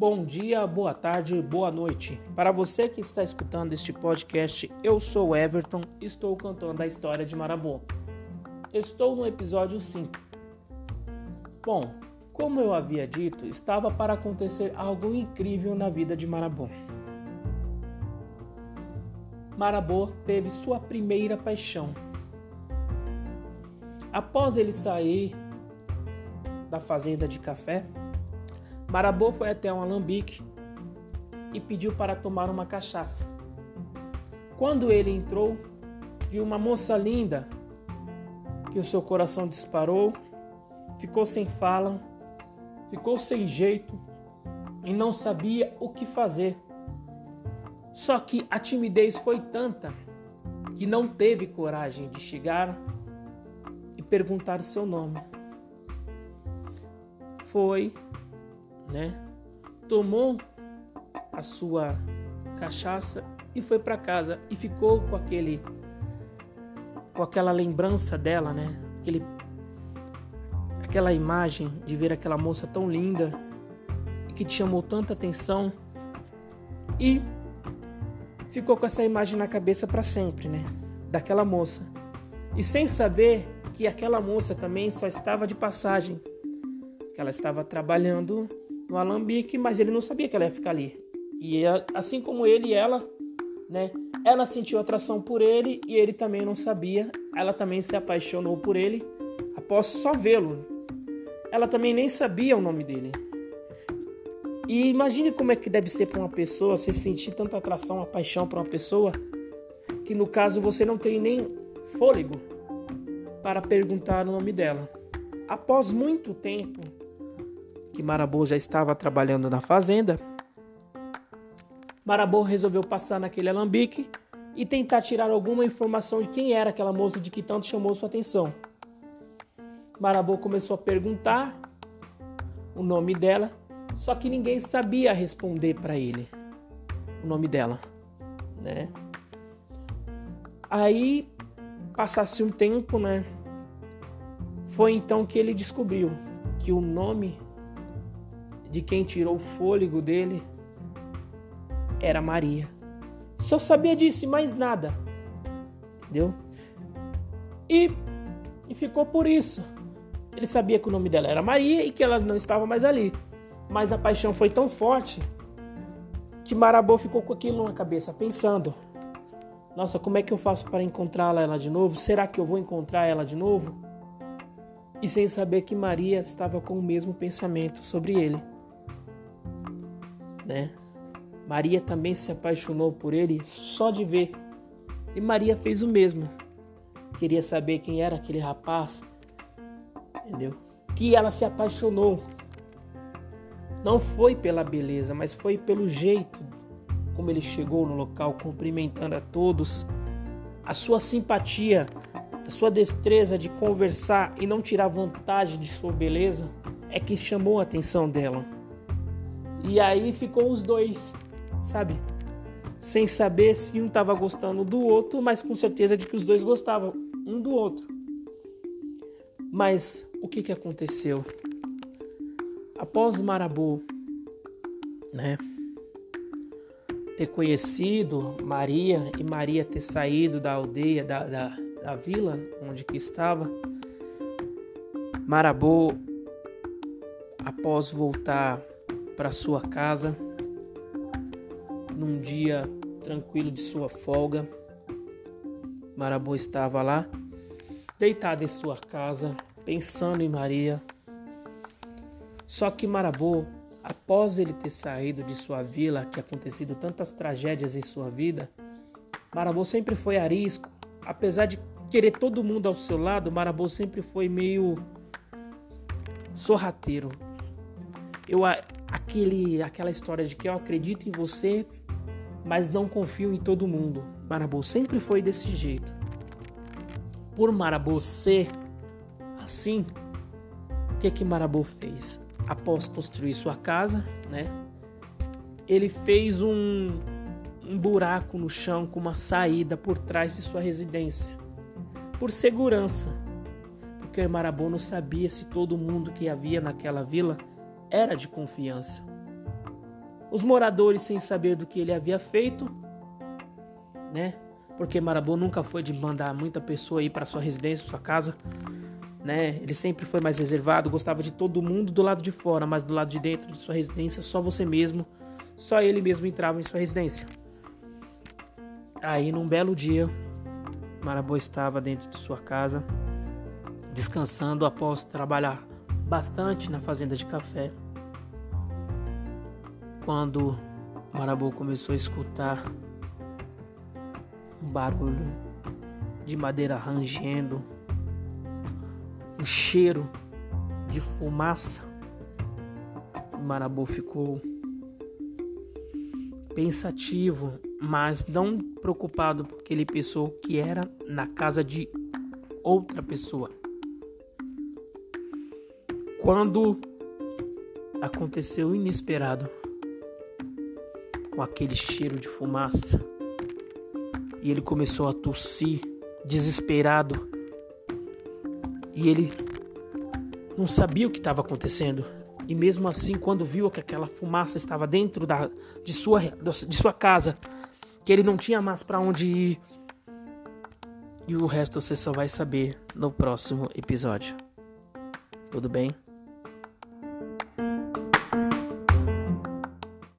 Bom dia, boa tarde, boa noite. Para você que está escutando este podcast, eu sou Everton, estou contando a história de Marabô. Estou no episódio 5. Bom, como eu havia dito, estava para acontecer algo incrível na vida de Marabô. Marabô teve sua primeira paixão. Após ele sair da fazenda de café, Marabô foi até um alambique e pediu para tomar uma cachaça. Quando ele entrou, viu uma moça linda que o seu coração disparou, ficou sem fala, ficou sem jeito e não sabia o que fazer. Só que a timidez foi tanta que não teve coragem de chegar e perguntar o seu nome. Foi né? Tomou a sua cachaça e foi para casa e ficou com aquele com aquela lembrança dela, né? Aquele aquela imagem de ver aquela moça tão linda e que te chamou tanta atenção e ficou com essa imagem na cabeça para sempre, né? Daquela moça. E sem saber que aquela moça também só estava de passagem, que ela estava trabalhando no alambique, mas ele não sabia que ela ia ficar ali. E assim como ele e ela, né? Ela sentiu atração por ele e ele também não sabia. Ela também se apaixonou por ele após só vê-lo. Ela também nem sabia o nome dele. E imagine como é que deve ser para uma pessoa você sentir tanta atração, uma paixão para uma pessoa que no caso você não tem nem fôlego para perguntar o nome dela. Após muito tempo, que Marabô já estava trabalhando na fazenda, Marabô resolveu passar naquele alambique e tentar tirar alguma informação de quem era aquela moça de que tanto chamou sua atenção. Marabô começou a perguntar o nome dela, só que ninguém sabia responder para ele o nome dela, né? Aí passasse um tempo, né? Foi então que ele descobriu que o nome de quem tirou o fôlego dele era Maria. Só sabia disso e mais nada. Entendeu? E, e ficou por isso. Ele sabia que o nome dela era Maria e que ela não estava mais ali. Mas a paixão foi tão forte que Marabô ficou com aquilo na cabeça, pensando: Nossa, como é que eu faço para encontrá-la ela de novo? Será que eu vou encontrar ela de novo? E sem saber que Maria estava com o mesmo pensamento sobre ele né? Maria também se apaixonou por ele só de ver. E Maria fez o mesmo. Queria saber quem era aquele rapaz, entendeu? Que ela se apaixonou. Não foi pela beleza, mas foi pelo jeito como ele chegou no local, cumprimentando a todos. A sua simpatia, a sua destreza de conversar e não tirar vantagem de sua beleza é que chamou a atenção dela. E aí ficou os dois, sabe? Sem saber se um estava gostando do outro, mas com certeza de que os dois gostavam um do outro. Mas o que, que aconteceu? Após Marabô, né? Ter conhecido Maria e Maria ter saído da aldeia, da, da, da vila onde que estava, Marabô, após voltar para sua casa num dia tranquilo de sua folga. Marabô estava lá, deitado em sua casa, pensando em Maria. Só que Marabô, após ele ter saído de sua vila, que acontecido tantas tragédias em sua vida, Marabô sempre foi arisco. Apesar de querer todo mundo ao seu lado, Marabô sempre foi meio sorrateiro. Eu aquele, aquela história de que eu acredito em você, mas não confio em todo mundo. Marabô sempre foi desse jeito. Por Marabô ser assim, o que que Marabô fez? Após construir sua casa, né? Ele fez um, um buraco no chão com uma saída por trás de sua residência, por segurança, porque Marabô não sabia se todo mundo que havia naquela vila era de confiança. Os moradores, sem saber do que ele havia feito, né? Porque Marabô nunca foi de mandar muita pessoa ir para sua residência, sua casa, né? Ele sempre foi mais reservado, gostava de todo mundo do lado de fora, mas do lado de dentro de sua residência, só você mesmo, só ele mesmo entrava em sua residência. Aí, num belo dia, Marabô estava dentro de sua casa, descansando após trabalhar bastante na fazenda de café. Quando Marabô começou a escutar um barulho de madeira rangendo, um cheiro de fumaça, Marabô ficou pensativo, mas não preocupado, porque ele pensou que era na casa de outra pessoa. Quando aconteceu o inesperado, com aquele cheiro de fumaça, e ele começou a tossir, desesperado, e ele não sabia o que estava acontecendo. E mesmo assim, quando viu que aquela fumaça estava dentro da, de, sua, de sua casa, que ele não tinha mais para onde ir, e o resto você só vai saber no próximo episódio. Tudo bem?